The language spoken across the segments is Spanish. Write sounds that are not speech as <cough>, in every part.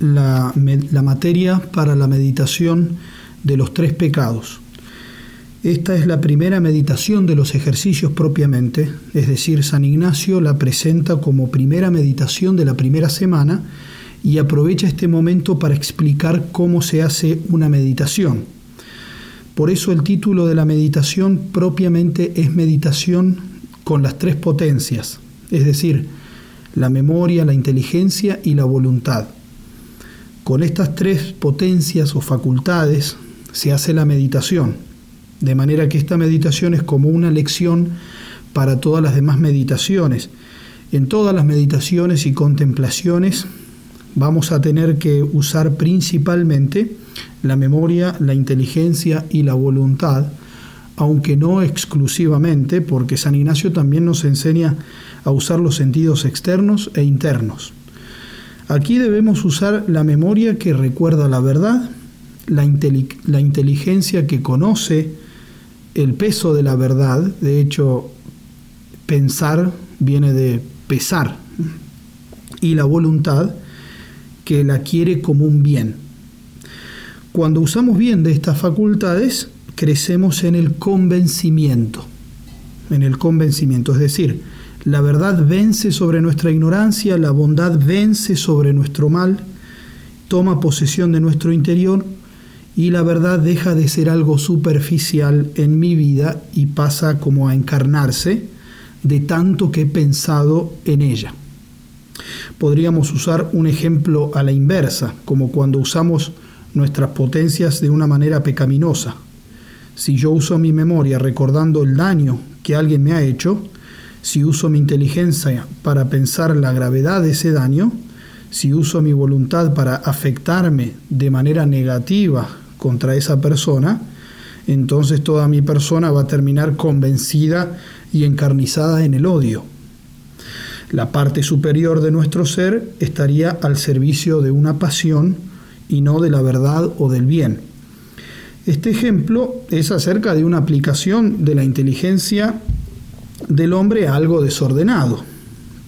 la, materia para la meditación de los tres pecados. Esta es la primera meditación de los ejercicios propiamente, es decir, San Ignacio la presenta como primera meditación de la primera semana y aprovecha este momento para explicar cómo se hace una meditación. Por eso el título de la meditación propiamente es meditación con las tres potencias, es decir, la memoria, la inteligencia y la voluntad. Con estas tres potencias o facultades se hace la meditación, de manera que esta meditación es como una lección para todas las demás meditaciones. En todas las meditaciones y contemplaciones vamos a tener que usar principalmente la memoria, la inteligencia y la voluntad, aunque no exclusivamente, porque San Ignacio también nos enseña a usar los sentidos externos e internos. Aquí debemos usar la memoria que recuerda la verdad, la, inteligencia que conoce el peso de la verdad, de hecho pensar viene de pesar, y la voluntad que la quiere como un bien. Cuando usamos bien de estas facultades, crecemos en el convencimiento, en el convencimiento, es decir, la verdad vence sobre nuestra ignorancia, la bondad vence sobre nuestro mal, toma posesión de nuestro interior y la verdad deja de ser algo superficial en mi vida y pasa como a encarnarse de tanto que he pensado en ella. Podríamos usar un ejemplo a la inversa, como cuando usamos nuestras potencias de una manera pecaminosa. Si yo uso mi memoria recordando el daño que alguien me ha hecho, si uso mi inteligencia para pensar la gravedad de ese daño, si uso mi voluntad para afectarme de manera negativa contra esa persona, entonces toda mi persona va a terminar convencida y encarnizada en el odio. La parte superior de nuestro ser estaría al servicio de una pasión y no de la verdad o del bien. Este ejemplo es acerca de una aplicación de la inteligencia del hombre algo desordenado,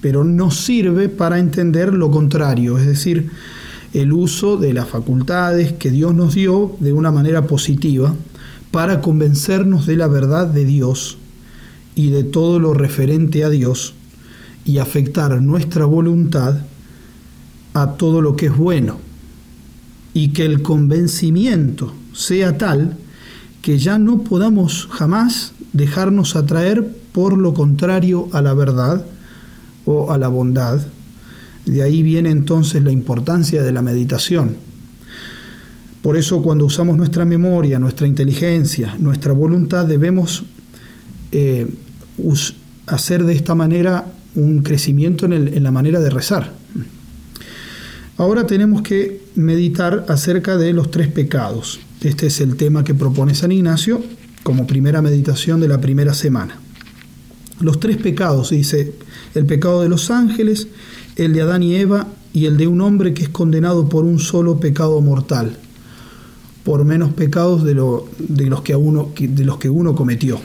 pero no sirve para entender lo contrario, es decir, el uso de las facultades que Dios nos dio de una manera positiva para convencernos de la verdad de Dios y de todo lo referente a Dios y afectar nuestra voluntad a todo lo que es bueno y que el convencimiento sea tal que ya no podamos jamás dejarnos atraer por lo contrario a la verdad o a la bondad. De ahí viene entonces la importancia de la meditación. Por eso cuando usamos nuestra memoria, nuestra inteligencia, nuestra voluntad, debemos eh, hacer de esta manera un crecimiento en, en la manera de rezar. Ahora tenemos que meditar acerca de los tres pecados. Este es el tema que propone San Ignacio como primera meditación de la primera semana los tres pecados, dice, el pecado de los ángeles, el de Adán y Eva y el de un hombre que es condenado por un solo pecado mortal, por menos pecados de, lo, de, los, que uno, de los que uno cometió.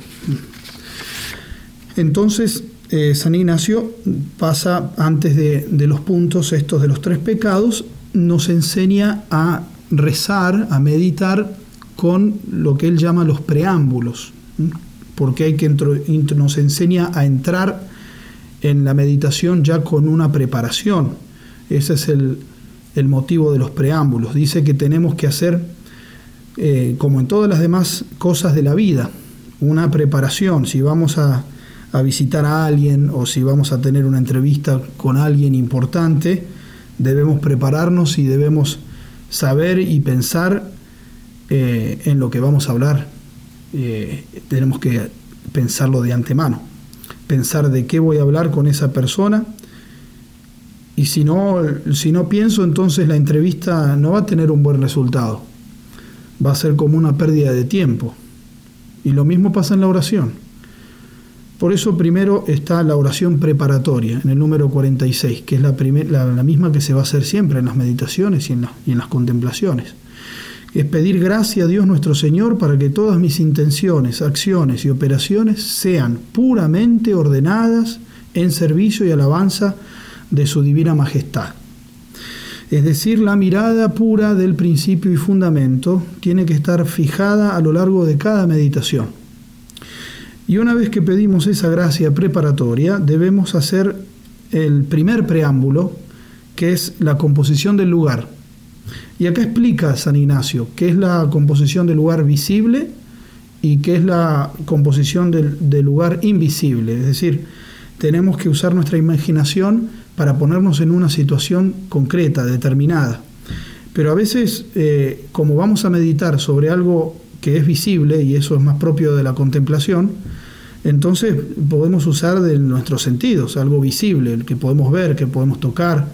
Entonces, eh, San Ignacio pasa antes de, de los puntos estos de los tres pecados, nos enseña a rezar, a meditar con lo que él llama los preámbulos porque hay que nos enseña a entrar en la meditación ya con una preparación. Ese es el, motivo de los preámbulos. Dice que tenemos que hacer, eh, como en todas las demás cosas de la vida, una preparación. Si vamos a, visitar a alguien o si vamos a tener una entrevista con alguien importante, debemos prepararnos y debemos saber y pensar eh, en lo que vamos a hablar eh, tenemos que pensarlo de antemano, pensar de qué voy a hablar con esa persona Y si no, si no pienso, entonces la entrevista no va a tener un buen resultado. Va a ser como una pérdida de tiempo. Y lo mismo pasa en la oración. Por eso primero está la oración preparatoria, en el número 46, que es la, misma que se va a hacer siempre en las meditaciones y en, y en las contemplaciones. Es pedir gracia a Dios nuestro Señor para que todas mis intenciones, acciones y operaciones sean puramente ordenadas en servicio y alabanza de su divina majestad. Es decir, la mirada pura del principio y fundamento tiene que estar fijada a lo largo de cada meditación. Y una vez que pedimos esa gracia preparatoria, debemos hacer el primer preámbulo, que es la composición del lugar. Y acá explica San Ignacio qué es la composición del lugar visible y qué es la composición del, lugar invisible. Es decir, tenemos que usar nuestra imaginación para ponernos en una situación concreta, determinada. Pero a veces, eh, como vamos a meditar sobre algo que es visible, y eso es más propio de la contemplación, entonces podemos usar de nuestros sentidos, algo visible, que podemos ver, que podemos tocar.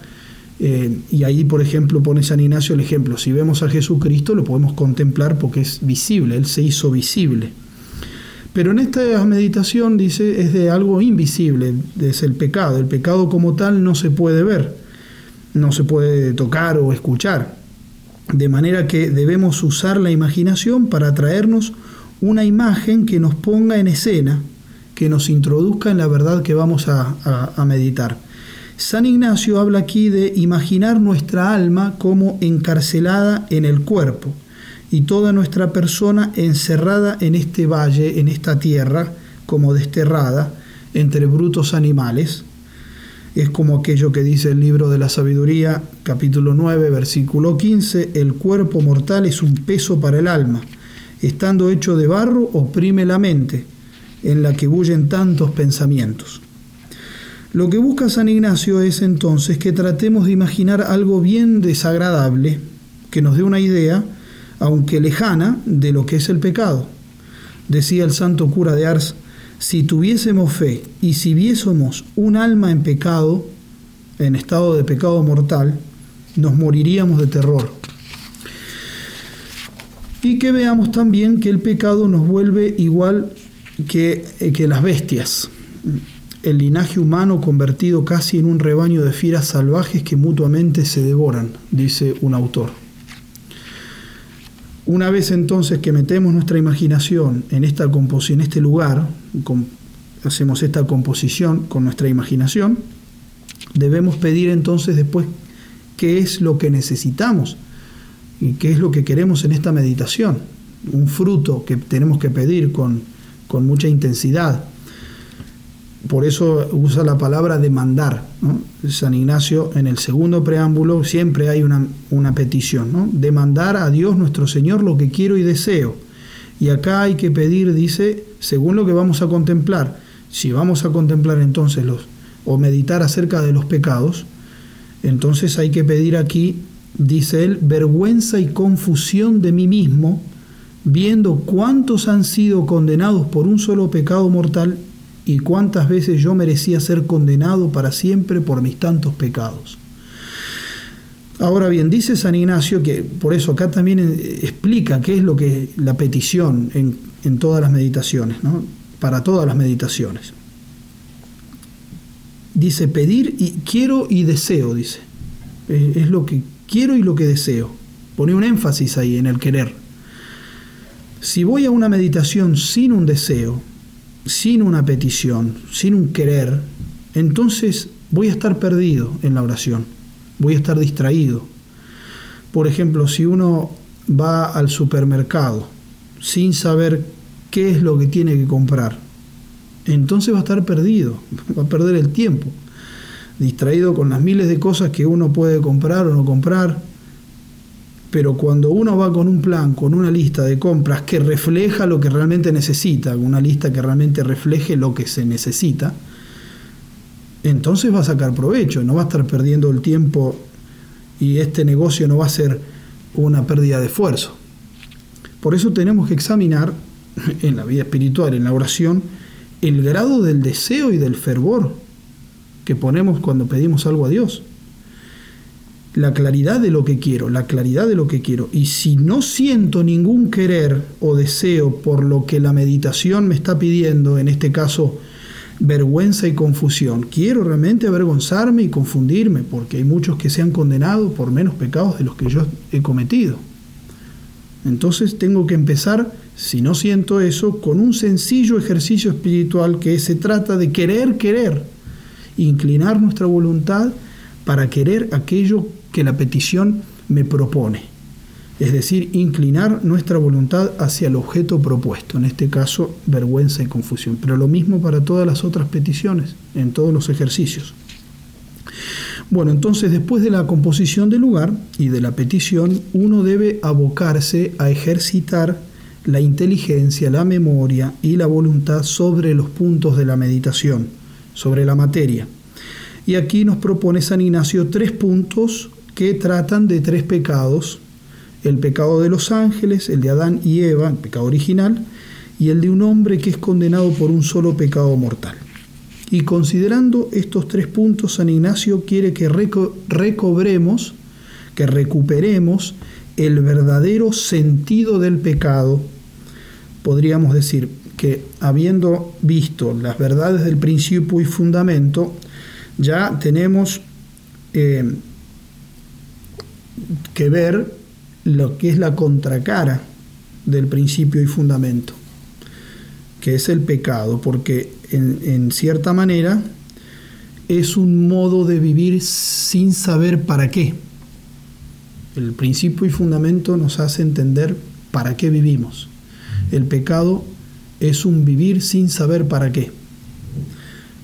Eh, y ahí, por ejemplo, pone San Ignacio el ejemplo, si vemos a Jesucristo lo podemos contemplar porque es visible, Él se hizo visible. Pero en esta meditación dice es de algo invisible, es el pecado. El pecado como tal no se puede ver, no se puede tocar o escuchar. De manera que debemos usar la imaginación para traernos una imagen que nos ponga en escena, que nos introduzca en la verdad que vamos a, a meditar. San Ignacio habla aquí de imaginar nuestra alma como encarcelada en el cuerpo y toda nuestra persona encerrada en este valle, en esta tierra, como desterrada, entre brutos animales. Es como aquello que dice el libro de la sabiduría, capítulo 9, versículo 15, el cuerpo mortal es un peso para el alma, estando hecho de barro oprime la mente, en la que bullen tantos pensamientos. Lo que busca San Ignacio es entonces que tratemos de imaginar algo bien desagradable, que nos dé una idea, aunque lejana, de lo que es el pecado. Decía el santo cura de Ars, si tuviésemos fe y si viésemos un alma en pecado, en estado de pecado mortal, nos moriríamos de terror. Y que veamos también que el pecado nos vuelve igual que, eh, que las bestias, el linaje humano convertido casi en un rebaño de fieras salvajes que mutuamente se devoran, dice un autor. Una vez entonces que metemos nuestra imaginación en, esta en este lugar, hacemos esta composición con nuestra imaginación, debemos pedir entonces después qué es lo que necesitamos y qué es lo que queremos en esta meditación. Un fruto que tenemos que pedir con, con mucha intensidad por eso usa la palabra demandar. San Ignacio en el segundo preámbulo siempre hay una, una petición, ¿no? demandar a Dios nuestro Señor lo que quiero y deseo. Y acá hay que pedir, dice, según lo que vamos a contemplar. Si vamos a contemplar entonces los, o meditar acerca de los pecados, entonces hay que pedir aquí, dice él, vergüenza y confusión de mí mismo, viendo cuántos han sido condenados por un solo pecado mortal y cuántas veces yo merecía ser condenado para siempre por mis tantos pecados. Ahora bien, dice San Ignacio que por eso acá también eh, explica qué es lo que la petición en, todas las meditaciones, ¿no? para todas las meditaciones. Dice pedir y quiero y deseo, dice. Es lo que quiero y lo que deseo. Pone un énfasis ahí en el querer. Si voy a una meditación sin un deseo, sin una petición, sin un querer, entonces voy a estar perdido en la oración, voy a estar distraído. Por ejemplo, si uno va al supermercado sin saber qué es lo que tiene que comprar, entonces va a estar perdido, <laughs> va a perder el tiempo, distraído con las miles de cosas que uno puede comprar o no comprar, pero cuando uno va con un plan, con una lista de compras que refleja lo que realmente necesita, una lista que realmente refleje lo que se necesita, entonces va a sacar provecho, no va a estar perdiendo el tiempo y este negocio no va a ser una pérdida de esfuerzo. Por eso tenemos que examinar en la vida espiritual, en la oración, el grado del deseo y del fervor que ponemos cuando pedimos algo a Dios. La claridad de lo que quiero, la claridad de lo que quiero. Y si no siento ningún querer o deseo por lo que la meditación me está pidiendo, en este caso vergüenza y confusión, quiero realmente avergonzarme y confundirme, porque hay muchos que se han condenado por menos pecados de los que yo he cometido. Entonces tengo que empezar, si no siento eso, con un sencillo ejercicio espiritual que se trata de querer, querer, inclinar nuestra voluntad para querer aquello que la petición me propone. Es decir, inclinar nuestra voluntad hacia el objeto propuesto, en este caso vergüenza y confusión. Pero lo mismo para todas las otras peticiones, en todos los ejercicios. Bueno, entonces después de la composición del lugar y de la petición, uno debe abocarse a ejercitar la inteligencia, la memoria y la voluntad sobre los puntos de la meditación, sobre la materia. Y aquí nos propone San Ignacio tres puntos que tratan de tres pecados, el pecado de los ángeles, el de Adán y Eva, el pecado original, y el de un hombre que es condenado por un solo pecado mortal. Y considerando estos tres puntos, San Ignacio quiere que recobremos, que recuperemos el verdadero sentido del pecado. Podríamos decir que habiendo visto las verdades del principio y fundamento, ya tenemos eh, que ver lo que es la contracara del principio y fundamento, que es el pecado, porque en, cierta manera, es un modo de vivir sin saber para qué. El principio y fundamento nos hace entender para qué vivimos. El pecado es un vivir sin saber para qué,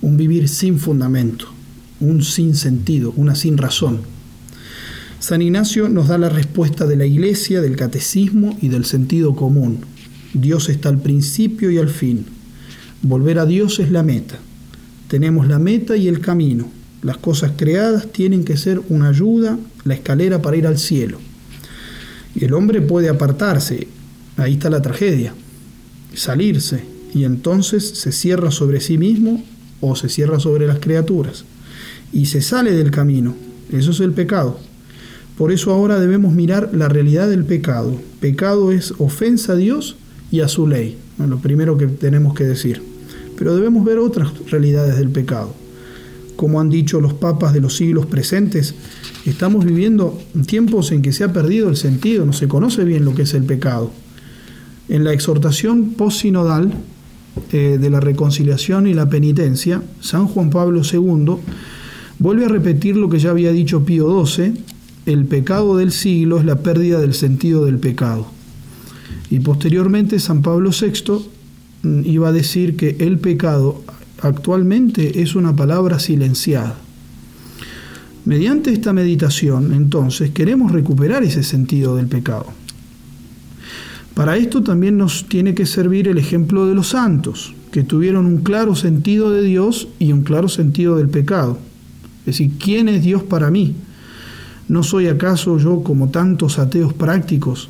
un vivir sin fundamento, un sin sentido, una sin razón. San Ignacio nos da la respuesta de la Iglesia, del catecismo y del sentido común. Dios está al principio y al fin. Volver a Dios es la meta. Tenemos la meta y el camino. Las cosas creadas tienen que ser una ayuda, la escalera para ir al cielo. Y el hombre puede apartarse, ahí está la tragedia, salirse, y entonces se cierra sobre sí mismo o se cierra sobre las criaturas, y se sale del camino. Eso es el pecado. Por eso ahora debemos mirar la realidad del pecado. Pecado es ofensa a Dios y a su ley. lo primero que tenemos que decir. Pero debemos ver otras realidades del pecado. Como han dicho los papas de los siglos presentes, estamos viviendo tiempos en que se ha perdido el sentido, no se conoce bien lo que es el pecado. En la exhortación post-sinodal eh, de la reconciliación y la penitencia, San Juan Pablo II vuelve a repetir lo que ya había dicho Pío XII, el pecado del siglo es la pérdida del sentido del pecado. Y posteriormente San Pablo VI iba a decir que el pecado actualmente es una palabra silenciada. Mediante esta meditación, entonces, queremos recuperar ese sentido del pecado. Para esto también nos tiene que servir el ejemplo de los santos, que tuvieron un claro sentido de Dios y un claro sentido del pecado. Es decir, ¿quién es Dios para mí? ¿No soy acaso yo como tantos ateos prácticos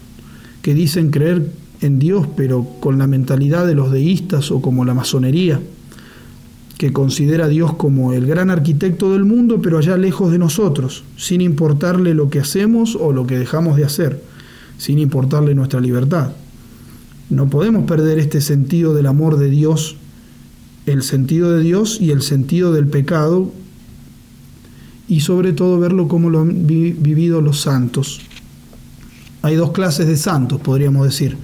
que dicen creer en Dios, pero con la mentalidad de los deístas o como la masonería, que considera a Dios como el gran arquitecto del mundo, pero allá lejos de nosotros, sin importarle lo que hacemos o lo que dejamos de hacer, sin importarle nuestra libertad. No podemos perder este sentido del amor de Dios, el sentido de Dios y el sentido del pecado, y sobre todo verlo como lo han vivido los santos. Hay dos clases de santos, podríamos decir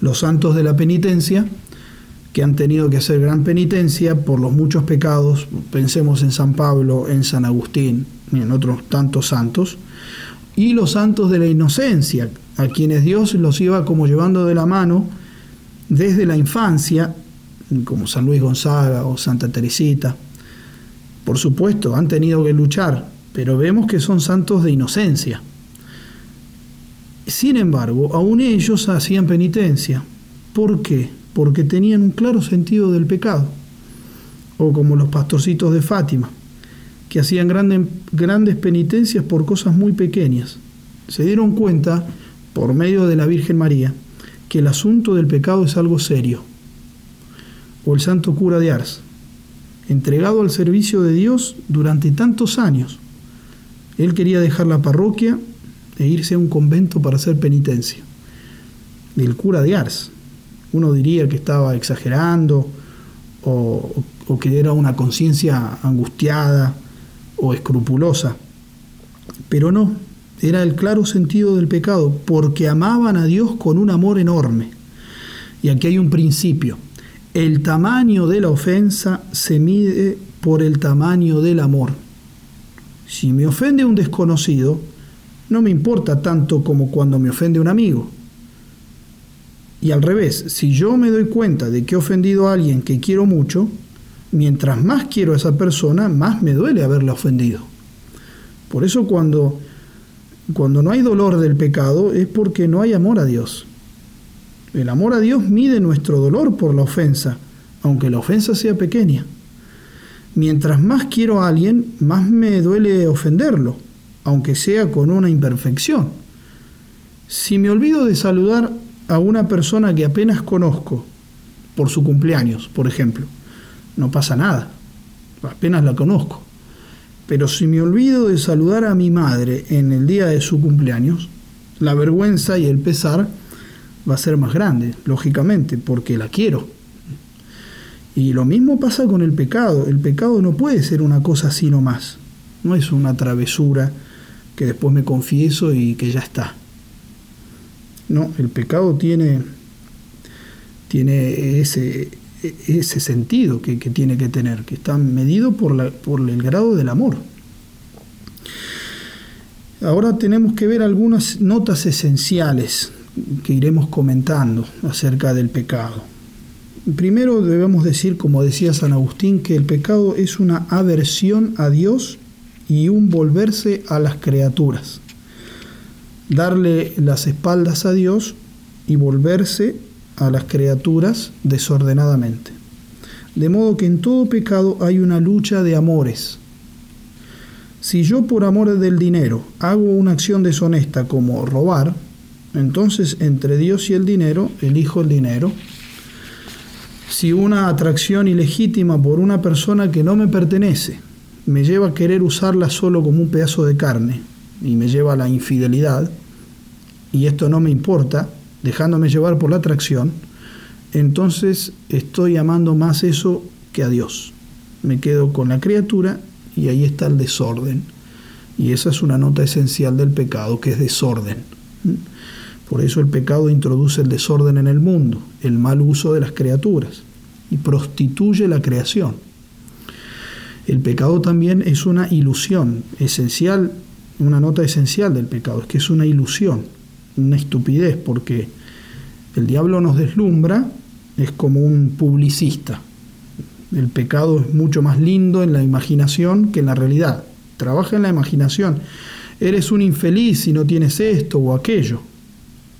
los santos de la penitencia, que han tenido que hacer gran penitencia por los muchos pecados, pensemos en San Pablo, en San Agustín y en otros tantos santos, y los santos de la inocencia, a quienes Dios los iba como llevando de la mano desde la infancia, como San Luis Gonzaga o Santa Teresita. Por supuesto, han tenido que luchar, pero vemos que son santos de inocencia. Sin embargo, aún ellos hacían penitencia. ¿Por qué? Porque tenían un claro sentido del pecado. O como los pastorcitos de Fátima, que hacían grandes, grandes penitencias por cosas muy pequeñas. Se dieron cuenta, por medio de la Virgen María, que el asunto del pecado es algo serio. O el santo cura de Ars, entregado al servicio de Dios durante tantos años, Él quería dejar la parroquia e irse a un convento para hacer penitencia. El cura de Ars. Uno diría que estaba exagerando o, que era una conciencia angustiada o escrupulosa. Pero no, era el claro sentido del pecado, porque amaban a Dios con un amor enorme. Y aquí hay un principio. El tamaño de la ofensa se mide por el tamaño del amor. Si me ofende un desconocido, no me importa tanto como cuando me ofende un amigo. Y al revés, si yo me doy cuenta de que he ofendido a alguien que quiero mucho, mientras más quiero a esa persona, más me duele haberla ofendido. Por eso cuando, cuando no hay dolor del pecado es porque no hay amor a Dios. El amor a Dios mide nuestro dolor por la ofensa, aunque la ofensa sea pequeña. Mientras más quiero a alguien, más me duele ofenderlo, aunque sea con una imperfección. Si me olvido de saludar a una persona que apenas conozco, por su cumpleaños, por ejemplo, no pasa nada, apenas la conozco. Pero si me olvido de saludar a mi madre en el día de su cumpleaños, la vergüenza y el pesar va a ser más grande, lógicamente, porque la quiero. Y lo mismo pasa con el pecado. El pecado no puede ser una cosa así nomás. No es una travesura que después me confieso y que ya está. No, el pecado tiene, tiene ese, ese sentido que, tiene que tener, que está medido por, la, por el grado del amor. Ahora tenemos que ver algunas notas esenciales que iremos comentando acerca del pecado. Primero debemos decir, como decía San Agustín, que el pecado es una aversión a Dios y un volverse a las criaturas. Darle las espaldas a Dios y volverse a las criaturas desordenadamente. De modo que en todo pecado hay una lucha de amores. Si yo por amor del dinero hago una acción deshonesta como robar, entonces entre Dios y el dinero elijo el dinero. Si una atracción ilegítima por una persona que no me pertenece me lleva a querer usarla solo como un pedazo de carne y me lleva a la infidelidad, y esto no me importa, dejándome llevar por la atracción, entonces estoy amando más eso que a Dios. Me quedo con la criatura y ahí está el desorden. Y esa es una nota esencial del pecado, que es desorden. Por eso el pecado introduce el desorden en el mundo, el mal uso de las criaturas y prostituye la creación. El pecado también es una ilusión esencial, una nota esencial del pecado, es que es una ilusión una estupidez, porque el diablo nos deslumbra, es como un publicista. El pecado es mucho más lindo en la imaginación que en la realidad. Trabaja en la imaginación. Eres un infeliz si no tienes esto o aquello.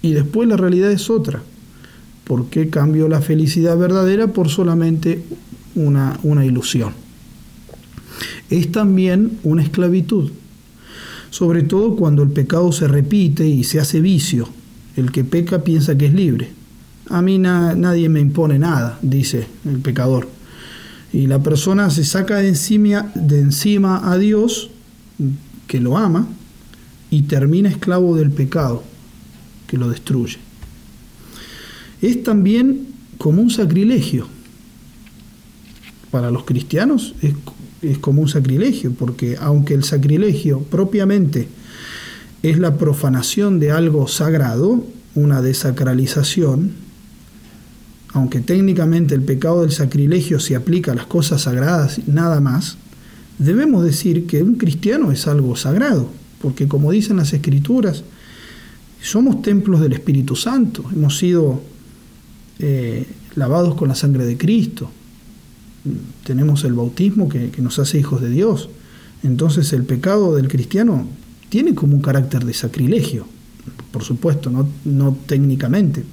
Y después la realidad es otra. ¿Por qué cambio la felicidad verdadera por solamente una, una ilusión? Es también una esclavitud sobre todo cuando el pecado se repite y se hace vicio. El que peca piensa que es libre. A mí nadie me impone nada, dice el pecador. Y la persona se saca de encima, de encima a Dios, que lo ama, y termina esclavo del pecado, que lo destruye. Es también como un sacrilegio. Para los cristianos es es como un sacrilegio, porque aunque el sacrilegio propiamente es la profanación de algo sagrado, una desacralización, aunque técnicamente el pecado del sacrilegio se aplica a las cosas sagradas nada más, debemos decir que un cristiano es algo sagrado, porque como dicen las escrituras, somos templos del Espíritu Santo, hemos sido eh, lavados con la sangre de Cristo, tenemos el bautismo que, nos hace hijos de Dios. Entonces el pecado del cristiano tiene como un carácter de sacrilegio, por supuesto, no, no técnicamente,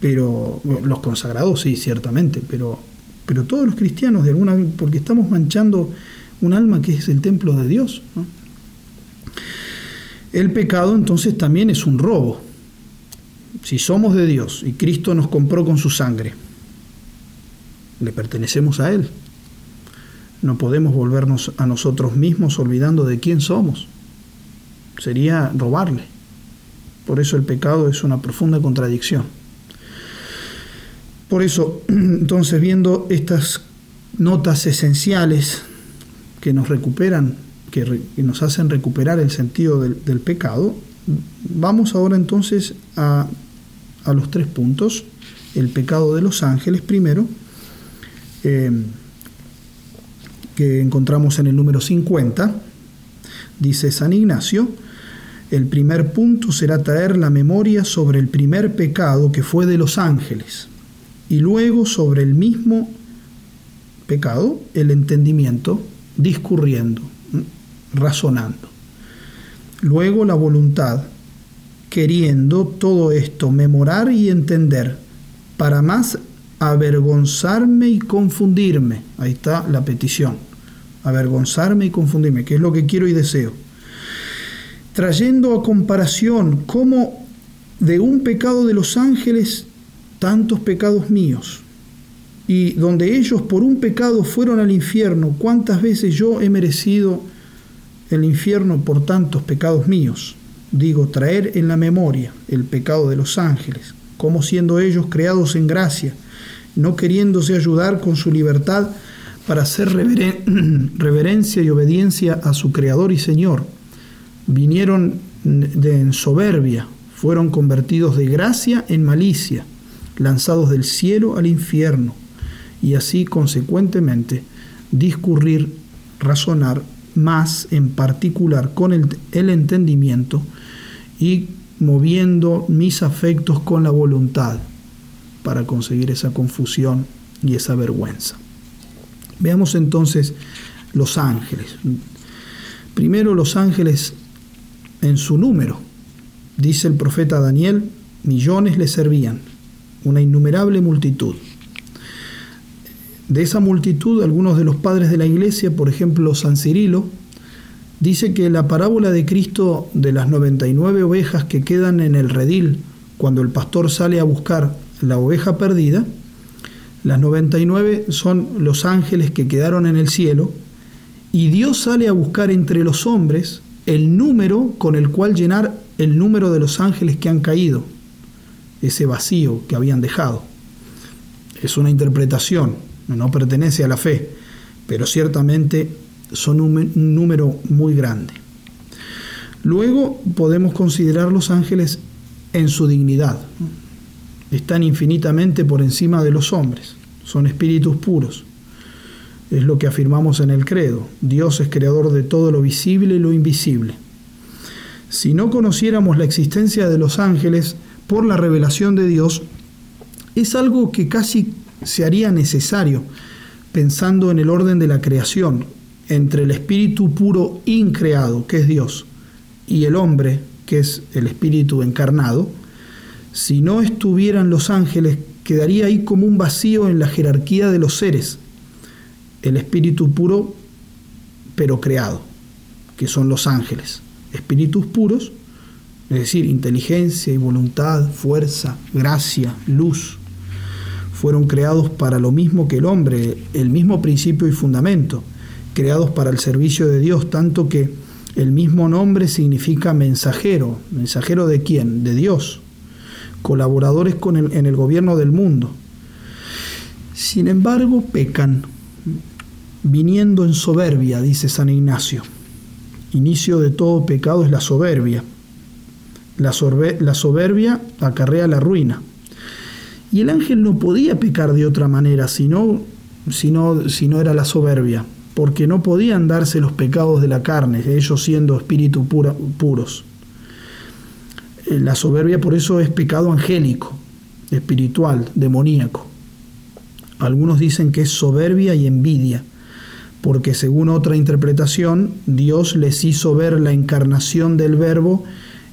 pero los consagrados sí, ciertamente, pero, pero todos los cristianos de alguna porque estamos manchando un alma que es el templo de Dios. El pecado entonces también es un robo. Si somos de Dios y Cristo nos compró con su sangre, le pertenecemos a Él. No podemos volvernos a nosotros mismos olvidando de quién somos. sería robarle. Por eso el pecado es una profunda contradicción. Por eso, <clears throat> entonces, viendo estas notas esenciales que nos recuperan, que, nos hacen recuperar el sentido del, pecado, vamos ahora entonces a, los tres puntos. El pecado de los ángeles primero, eh, que encontramos en el número 50, dice San Ignacio, el primer punto será traer la memoria sobre el primer pecado que fue de los ángeles, y luego sobre el mismo pecado, el entendimiento, discurriendo, razonando. Luego la voluntad, queriendo todo esto memorar y entender, para más avergonzarme y confundirme. Ahí está la petición. Avergonzarme y confundirme, que es lo que quiero y deseo. Trayendo a comparación cómo de un pecado de los ángeles, tantos pecados míos, y donde ellos por un pecado fueron al infierno, cuántas veces yo he merecido el infierno por tantos pecados míos. Digo, traer en la memoria el pecado de los ángeles, como siendo ellos creados en gracia, no queriéndose ayudar con su libertad para hacer <clears throat> reverencia y obediencia a su Creador y Señor. Vinieron de en soberbia, fueron convertidos de gracia en malicia, lanzados del cielo al infierno, y así consecuentemente discurrir, razonar más en particular con el, entendimiento y moviendo mis afectos con la voluntad para conseguir esa confusión y esa vergüenza. Veamos entonces los ángeles. Primero los ángeles en su número. Dice el profeta Daniel, millones le servían, una innumerable multitud. De esa multitud, algunos de los padres de la iglesia, por ejemplo San Cirilo, dice que la parábola de Cristo de las 99 ovejas que quedan en el redil cuando el pastor sale a buscar la oveja perdida, las 99 son los ángeles que quedaron en el cielo, y Dios sale a buscar entre los hombres el número con el cual llenar el número de los ángeles que han caído, ese vacío que habían dejado. Es una interpretación, no pertenece a la fe, pero ciertamente son un número muy grande. Luego podemos considerar los ángeles en su dignidad están infinitamente por encima de los hombres, son espíritus puros. Es lo que afirmamos en el credo. Dios es creador de todo lo visible y lo invisible. Si no conociéramos la existencia de los ángeles por la revelación de Dios, es algo que casi se haría necesario, pensando en el orden de la creación, entre el espíritu puro increado, que es Dios, y el hombre, que es el espíritu encarnado, si no estuvieran los ángeles, quedaría ahí como un vacío en la jerarquía de los seres, el espíritu puro pero creado, que son los ángeles, espíritus puros, es decir, inteligencia y voluntad, fuerza, gracia, luz, fueron creados para lo mismo que el hombre, el mismo principio y fundamento, creados para el servicio de Dios, tanto que el mismo nombre significa mensajero. ¿Mensajero de quién? De Dios colaboradores con en el gobierno del mundo. Sin embargo, pecan, viniendo en soberbia, dice San Ignacio. Inicio de todo pecado es la soberbia. La, la soberbia acarrea la ruina. Y el ángel no podía pecar de otra manera, sino, sino, si no era la soberbia, porque no podían darse los pecados de la carne, ellos siendo espíritus puros. Eh, la soberbia por eso es pecado angélico, espiritual, demoníaco. Algunos dicen que es soberbia y envidia, porque según otra interpretación, Dios les hizo ver la encarnación del verbo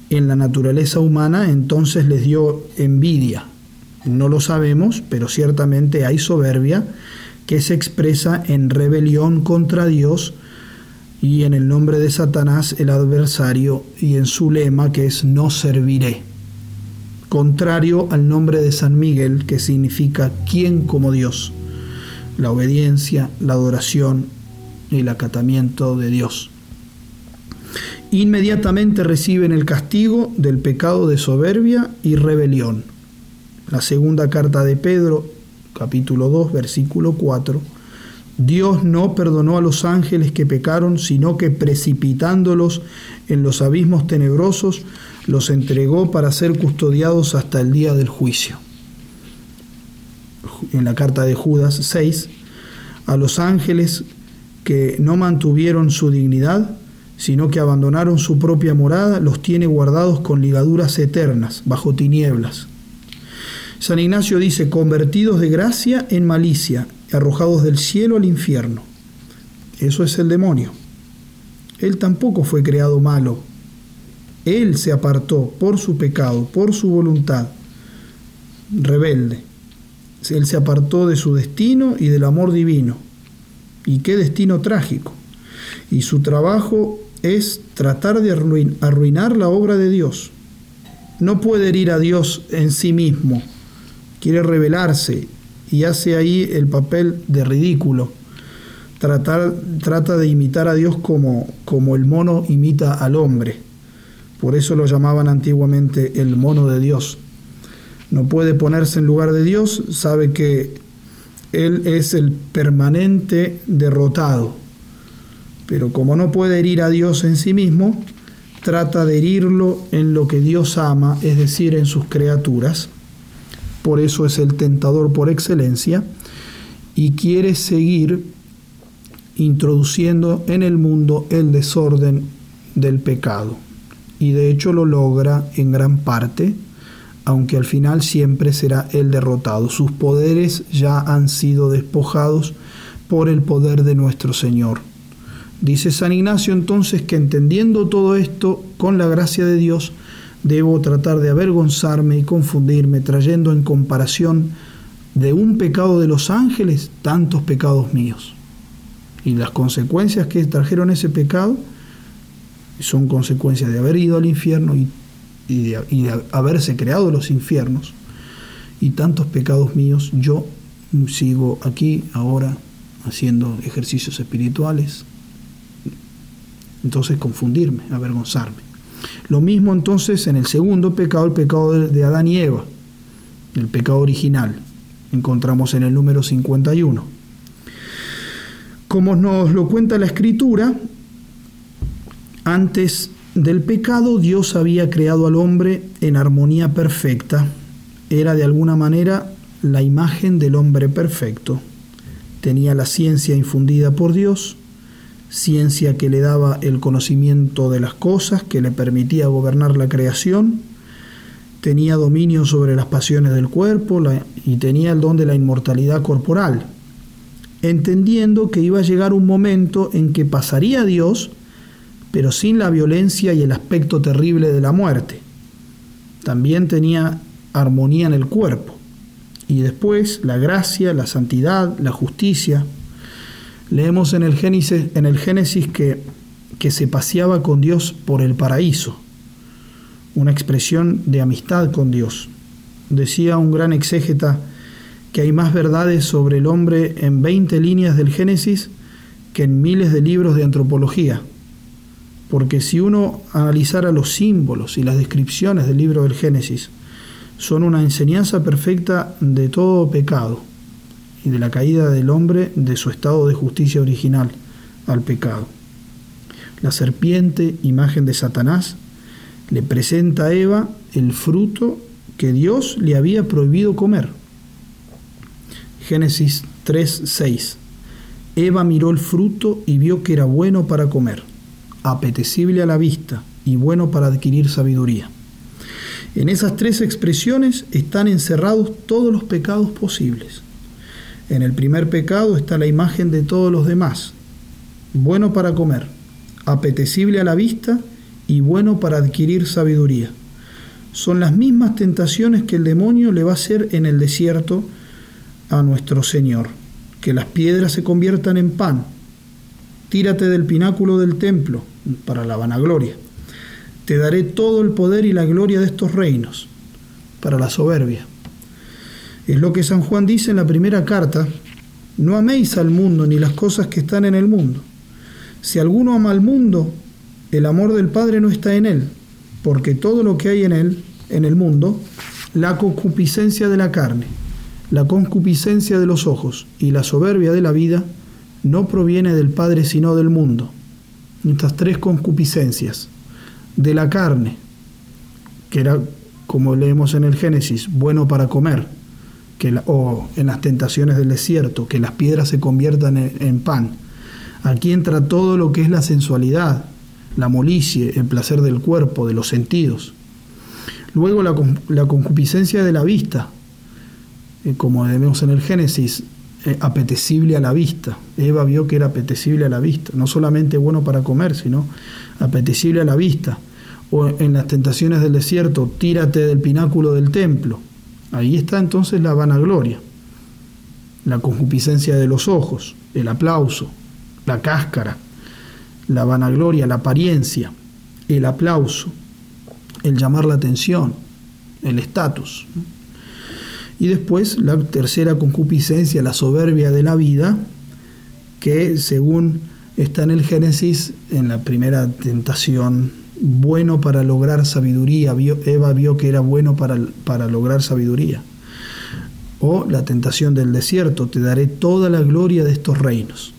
en la naturaleza humana, entonces les dio envidia. No lo sabemos, pero ciertamente hay soberbia que se expresa en rebelión contra Dios, y en el nombre de Satanás el adversario y en su lema que es no serviré, contrario al nombre de San Miguel que significa quién como Dios, la obediencia, la adoración y el acatamiento de Dios. inmediatamente reciben el castigo del pecado de soberbia y rebelión. La segunda carta de Pedro, capítulo 2, versículo 4. Dios no perdonó a los ángeles que pecaron, sino que precipitándolos en los abismos tenebrosos, los entregó para ser custodiados hasta el día del juicio. En la carta de Judas 6, a los ángeles que no mantuvieron su dignidad, sino que abandonaron su propia morada, los tiene guardados con ligaduras eternas, bajo tinieblas. San Ignacio dice, convertidos de gracia en malicia, arrojados del cielo al infierno. Eso es el demonio. Él tampoco fue creado malo. Él se apartó por su pecado, por su voluntad, rebelde. Él se apartó de su destino y del amor divino. Y qué destino trágico. Y su trabajo es tratar de arruinar la obra de Dios. No puede herir a Dios en sí mismo. Quiere rebelarse y hace ahí el papel de ridículo. Tratar, trata de imitar a Dios como, como el mono imita al hombre. Por eso lo llamaban antiguamente el mono de Dios. No puede ponerse en lugar de Dios, sabe que Él es el permanente derrotado pero como no puede herir a Dios en sí mismo, trata de herirlo en lo que Dios ama, es decir, en sus criaturas. Por eso es el tentador por excelencia y quiere seguir introduciendo en el mundo el desorden del pecado. Y de hecho lo logra en gran parte, aunque al final siempre será el derrotado. Sus poderes ya han sido despojados por el poder de nuestro Señor. Dice San Ignacio entonces que entendiendo todo esto con la gracia de Dios, debo tratar de avergonzarme y confundirme, trayendo en comparación de un pecado de los ángeles tantos pecados míos. Y las consecuencias que trajeron ese pecado son consecuencias de haber ido al infierno y, de, de haberse creado los infiernos. Y tantos pecados míos, yo sigo aquí ahora haciendo ejercicios espirituales, entonces confundirme, avergonzarme. Lo mismo entonces en el segundo pecado, el pecado de Adán y Eva, el pecado original, encontramos en el número 51. Como nos lo cuenta la escritura, antes del pecado Dios había creado al hombre en armonía perfecta, era de alguna manera la imagen del hombre perfecto, tenía la ciencia infundida por Dios, ciencia que le daba el conocimiento de las cosas, que le permitía gobernar la creación, tenía dominio sobre las pasiones del cuerpo y tenía el don de la inmortalidad corporal, entendiendo que iba a llegar un momento en que pasaría a Dios, pero sin la violencia y el aspecto terrible de la muerte. También tenía armonía en el cuerpo. Y después la gracia, la santidad, la justicia, Leemos en el Génesis, en el Génesis que, que se paseaba con Dios por el paraíso, una expresión de amistad con Dios. Decía un gran exégeta que hay más verdades sobre el hombre en 20 líneas del Génesis que en miles de libros de antropología. Porque si uno analizara los símbolos y las descripciones del libro del Génesis, son una enseñanza perfecta de todo pecado y de la caída del hombre de su estado de justicia original al pecado. La serpiente, imagen de Satanás, le presenta a Eva el fruto que Dios le había prohibido comer. Génesis 3:6. Eva miró el fruto y vio que era bueno para comer, apetecible a la vista y bueno para adquirir sabiduría. En esas tres expresiones están encerrados todos los pecados posibles. En el primer pecado está la imagen de todos los demás. Bueno para comer, apetecible a la vista y bueno para adquirir sabiduría. Son las mismas tentaciones que el demonio le va a hacer en el desierto a nuestro Señor. Que las piedras se conviertan en pan. Tírate del pináculo del templo para la vanagloria. Te daré todo el poder y la gloria de estos reinos para la soberbia. Es lo que San Juan dice en la primera carta, no améis al mundo ni las cosas que están en el mundo. Si alguno ama al mundo, el amor del Padre no está en él, porque todo lo que hay en él, en el mundo, la concupiscencia de la carne, la concupiscencia de los ojos y la soberbia de la vida, no proviene del Padre sino del mundo. Estas tres concupiscencias, de la carne, que era, como leemos en el Génesis, bueno para comer, o en las tentaciones del desierto, que las piedras se conviertan en, pan. Aquí entra todo lo que es la sensualidad, la molicie, el placer del cuerpo, de los sentidos. Luego la, concupiscencia de la vista, eh, como vemos en el Génesis, eh, apetecible a la vista. Eva vio que era apetecible a la vista, no solamente bueno para comer, sino apetecible a la vista. O en las tentaciones del desierto, tírate del pináculo del templo. Ahí está entonces la vanagloria, la concupiscencia de los ojos, el aplauso, la cáscara, la vanagloria, la apariencia, el aplauso, el llamar la atención, el estatus. Y después la tercera concupiscencia, la soberbia de la vida, que según está en el Génesis, en la primera tentación, bueno para lograr sabiduría. Eva vio que era bueno para, para lograr sabiduría. O la tentación del desierto, te daré toda la gloria de estos reinos.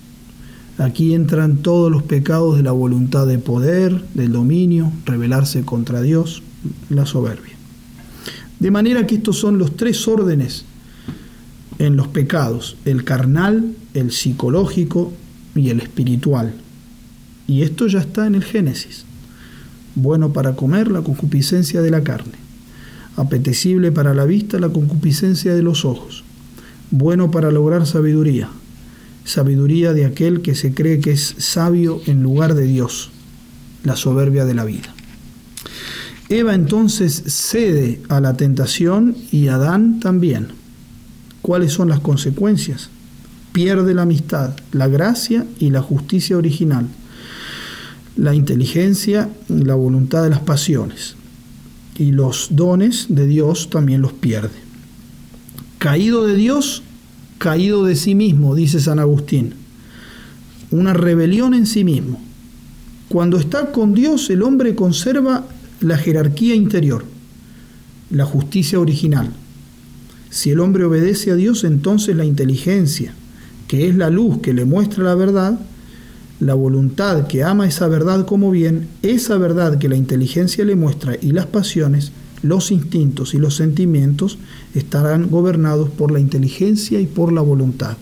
Aquí entran todos los pecados de la voluntad de poder, del dominio, rebelarse contra Dios, la soberbia. De manera que estos son los tres órdenes en los pecados, el carnal, el psicológico y el espiritual. Y esto ya está en el Génesis. Bueno para comer, la concupiscencia de la carne. Apetecible para la vista, la concupiscencia de los ojos. Bueno para lograr sabiduría, sabiduría de aquel que se cree que es sabio en lugar de Dios, la soberbia de la vida. Eva entonces cede a la tentación y Adán también. ¿Cuáles son las consecuencias? Pierde la amistad, la gracia y la justicia original, la inteligencia la voluntad de las pasiones. Y los dones de Dios también los pierde. Caído de Dios, caído de sí mismo, dice San Agustín. Una rebelión en sí mismo. Cuando está con Dios, el hombre conserva la jerarquía interior, la justicia original. Si el hombre obedece a Dios, entonces la inteligencia, que es la luz que le muestra la verdad, la voluntad que ama esa verdad como bien, esa verdad que la inteligencia le muestra y las pasiones, los instintos y los sentimientos estarán gobernados por la inteligencia y por la voluntad.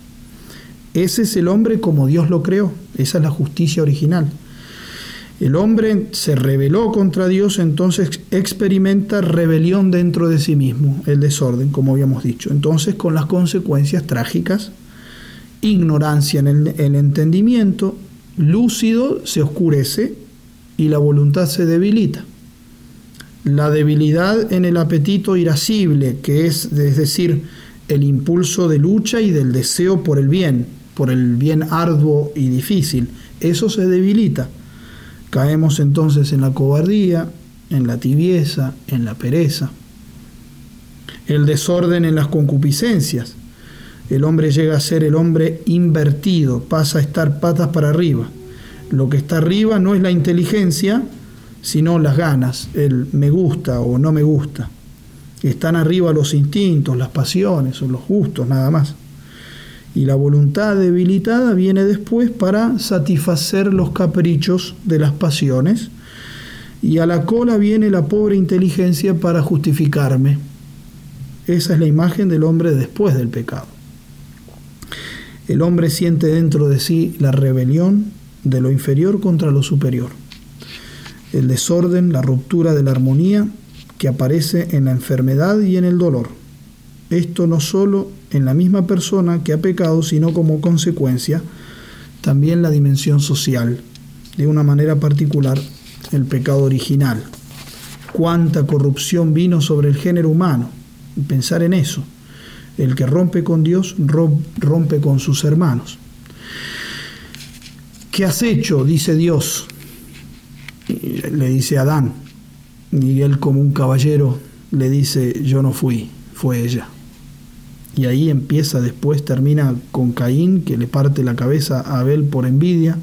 Ese es el hombre como Dios lo creó, esa es la justicia original. El hombre se rebeló contra Dios, entonces experimenta rebelión dentro de sí mismo, el desorden, como habíamos dicho. Entonces, con las consecuencias trágicas, ignorancia en el, entendimiento, lúcido se oscurece y la voluntad se debilita la debilidad en el apetito irascible, que es, es decir, el impulso de lucha y del deseo por el bien, por el bien arduo y difícil, eso se debilita. Caemos entonces en la cobardía, en la tibieza, en la pereza. El desorden en las concupiscencias. El hombre llega a ser el hombre invertido, pasa a estar patas para arriba. Lo que está arriba no es la inteligencia, sino las ganas, el me gusta o no me gusta. Están arriba los instintos, las pasiones o los gustos nada más. Y la voluntad debilitada viene después para satisfacer los caprichos de las pasiones. Y a la cola viene la pobre inteligencia para justificarme. Esa es la imagen del hombre después del pecado. El hombre siente dentro de sí la rebelión de lo inferior contra lo superior el desorden, la ruptura de la armonía que aparece en la enfermedad y en el dolor. Esto no solo en la misma persona que ha pecado, sino como consecuencia también la dimensión social, de una manera particular el pecado original. Cuánta corrupción vino sobre el género humano. Pensar en eso. El que rompe con Dios rompe con sus hermanos. ¿Qué has hecho? dice Dios le dice Adán, y él como un caballero le dice, yo no fui, fue ella. Y ahí empieza, después termina con Caín, que le parte la cabeza a Abel por envidia.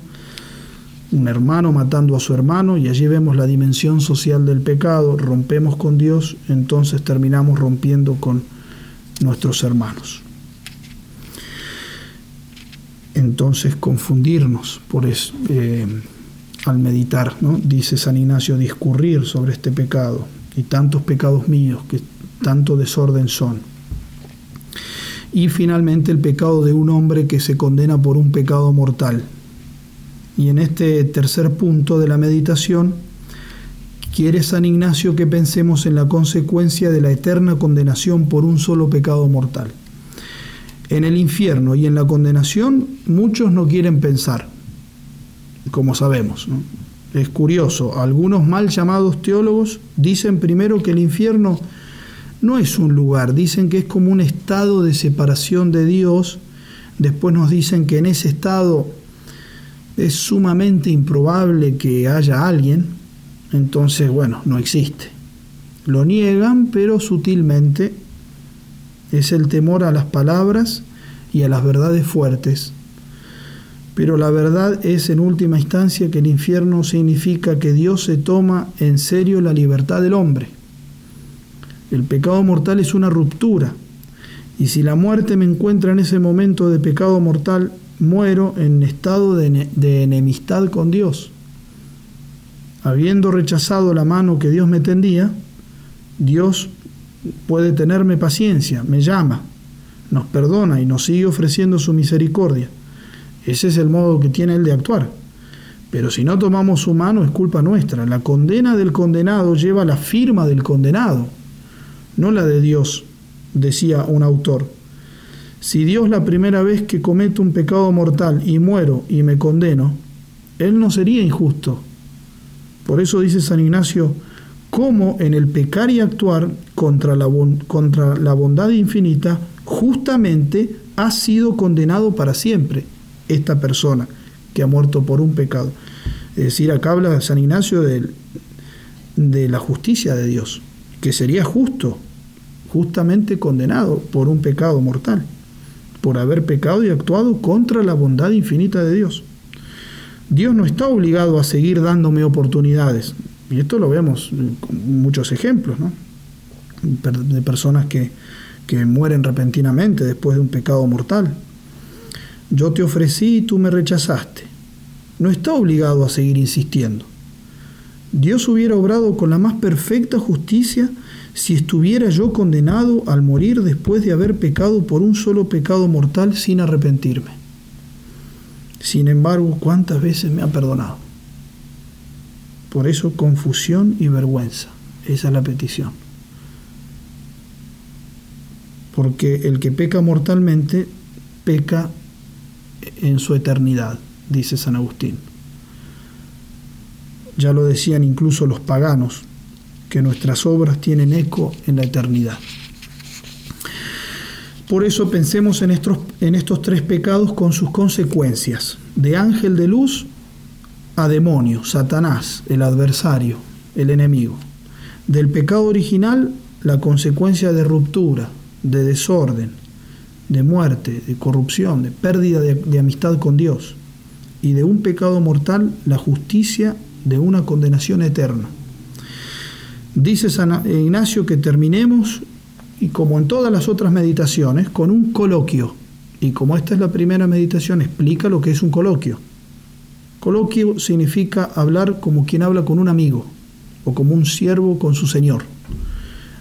un hermano matando a su hermano y allí vemos la dimensión social del pecado, rompemos con Dios, entonces terminamos rompiendo con nuestros hermanos. Entonces confundirnos por eh, al meditar, dice San Ignacio, discurrir sobre este pecado y tantos pecados míos que tanto desorden son. Y finalmente el pecado de un hombre que se condena por un pecado mortal, y en este tercer punto de la meditación, quiere San Ignacio que pensemos en la consecuencia de la eterna condenación por un solo pecado mortal. En el infierno y en la condenación muchos no quieren pensar, como sabemos. Es curioso, algunos mal llamados teólogos dicen primero que el infierno no es un lugar, dicen que es como un estado de separación de Dios, después nos dicen que en ese estado es sumamente improbable que haya alguien, entonces, bueno, no existe. Lo niegan, pero sutilmente es el temor a las palabras y a las verdades fuertes. Pero la verdad es en última instancia que el infierno significa que Dios se toma en serio la libertad del hombre. El pecado mortal es una ruptura. Y si la muerte me encuentra en ese momento de pecado mortal, muero en estado de, enemistad con Dios. Habiendo rechazado la mano que Dios me tendía, Dios puede tenerme paciencia, me llama, nos perdona y nos sigue ofreciendo su misericordia. Ese es el modo que tiene Él de actuar. Pero si no tomamos su mano es culpa nuestra. La condena del condenado lleva la firma del condenado, no la de Dios, decía un autor. Si Dios la primera vez que cometo un pecado mortal y muero y me condeno, Él no sería injusto. Por eso dice San Ignacio, cómo en el pecar y actuar contra la, contra la bondad infinita, justamente ha sido condenado para siempre esta persona que ha muerto por un pecado. Es decir, acá habla San Ignacio de, de la justicia de Dios, que sería justo, justamente condenado por un pecado mortal por haber pecado y actuado contra la bondad infinita de Dios. Dios no está obligado a seguir dándome oportunidades. Y esto lo vemos con muchos ejemplos, ¿no? De personas que, que mueren repentinamente después de un pecado mortal. Yo te ofrecí y tú me rechazaste. No está obligado a seguir insistiendo. Dios hubiera obrado con la más perfecta justicia si estuviera yo condenado al morir después de haber pecado por un solo pecado mortal sin arrepentirme. Sin embargo, ¿cuántas veces me ha perdonado? Por eso confusión y vergüenza. Esa es la petición. Porque el que peca mortalmente, peca en su eternidad, dice San Agustín. Ya lo decían incluso los paganos, que nuestras obras tienen eco en la eternidad. Por eso pensemos en estos, en estos tres pecados con sus consecuencias, de ángel de luz a demonio, Satanás, el adversario, el enemigo. Del pecado original, la consecuencia de ruptura, de desorden, de muerte, de corrupción, de pérdida de, de amistad con Dios. Y de un pecado mortal, la justicia de una condenación eterna. Dice San Ignacio que terminemos, y como en todas las otras meditaciones, con un coloquio. Y como esta es la primera meditación, explica lo que es un coloquio. Coloquio significa hablar como quien habla con un amigo o como un siervo con su señor.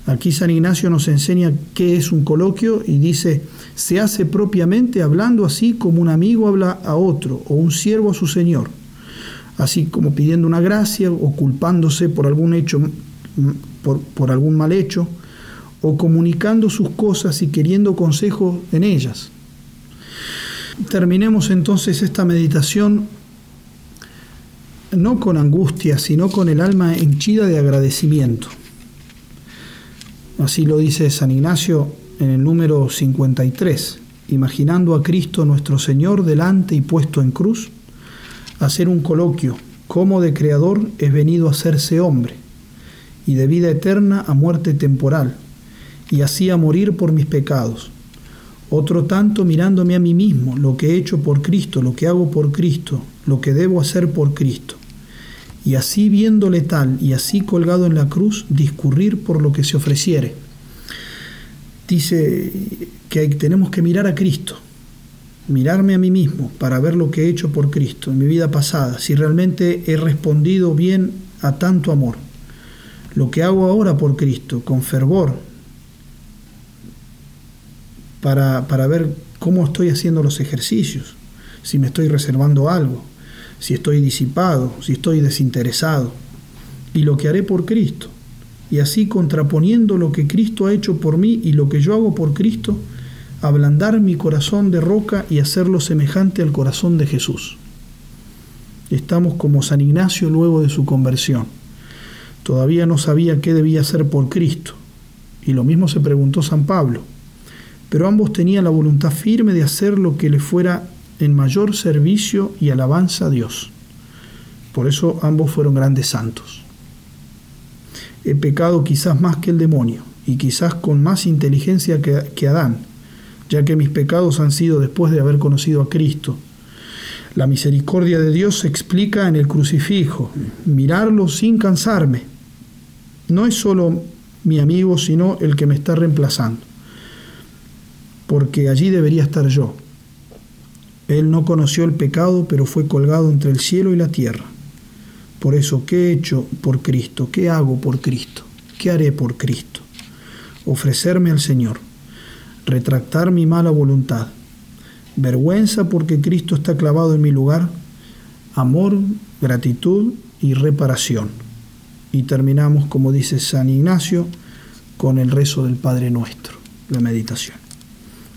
Aquí San Ignacio nos enseña qué es un coloquio y dice, se hace propiamente hablando así como un amigo habla a otro o un siervo a su señor, así como pidiendo una gracia o culpándose por algún hecho por, algún mal hecho, o comunicando sus cosas y queriendo consejo en ellas. Terminemos entonces esta meditación no con angustia, sino con el alma henchida de agradecimiento. Así lo dice San Ignacio en el número 53, imaginando a Cristo nuestro Señor delante y puesto en cruz, hacer un coloquio, como de Creador es venido a hacerse hombre y de vida eterna a muerte temporal, y así a morir por mis pecados. Otro tanto mirándome a mí mismo, lo que he hecho por Cristo, lo que hago por Cristo, lo que debo hacer por Cristo. Y así viéndole tal y así colgado en la cruz, discurrir por lo que se ofreciere. Dice que tenemos que mirar a Cristo, mirarme a mí mismo para ver lo que he hecho por Cristo en mi vida pasada, si realmente he respondido bien a tanto amor. Lo que hago ahora por Cristo, con fervor, para, para ver cómo estoy haciendo los ejercicios, si me estoy reservando algo, si estoy disipado, si estoy desinteresado, y lo que haré por Cristo. Y así contraponiendo lo que Cristo ha hecho por mí y lo que yo hago por Cristo, ablandar mi corazón de roca y hacerlo semejante al corazón de Jesús. Estamos como San Ignacio luego de su conversión. Todavía no sabía qué debía hacer por Cristo. Y lo mismo se preguntó San Pablo. Pero ambos tenían la voluntad firme de hacer lo que le fuera en mayor servicio y alabanza a Dios. Por eso ambos fueron grandes santos. He pecado quizás más que el demonio y quizás con más inteligencia que, que Adán ya que mis pecados han sido después de haber conocido a Cristo. La misericordia de Dios se explica en el crucifijo, mirarlo sin cansarme. No es solo mi amigo, sino el que me está reemplazando, porque allí debería estar yo. Él no conoció el pecado, pero fue colgado entre el cielo y la tierra. Por eso, ¿qué he hecho por Cristo? ¿Qué hago por Cristo? ¿Qué haré por Cristo? Ofrecerme al Señor retractar mi mala voluntad, vergüenza porque Cristo está clavado en mi lugar, amor, gratitud y reparación. Y terminamos, como dice San Ignacio, con el rezo del Padre nuestro, la meditación.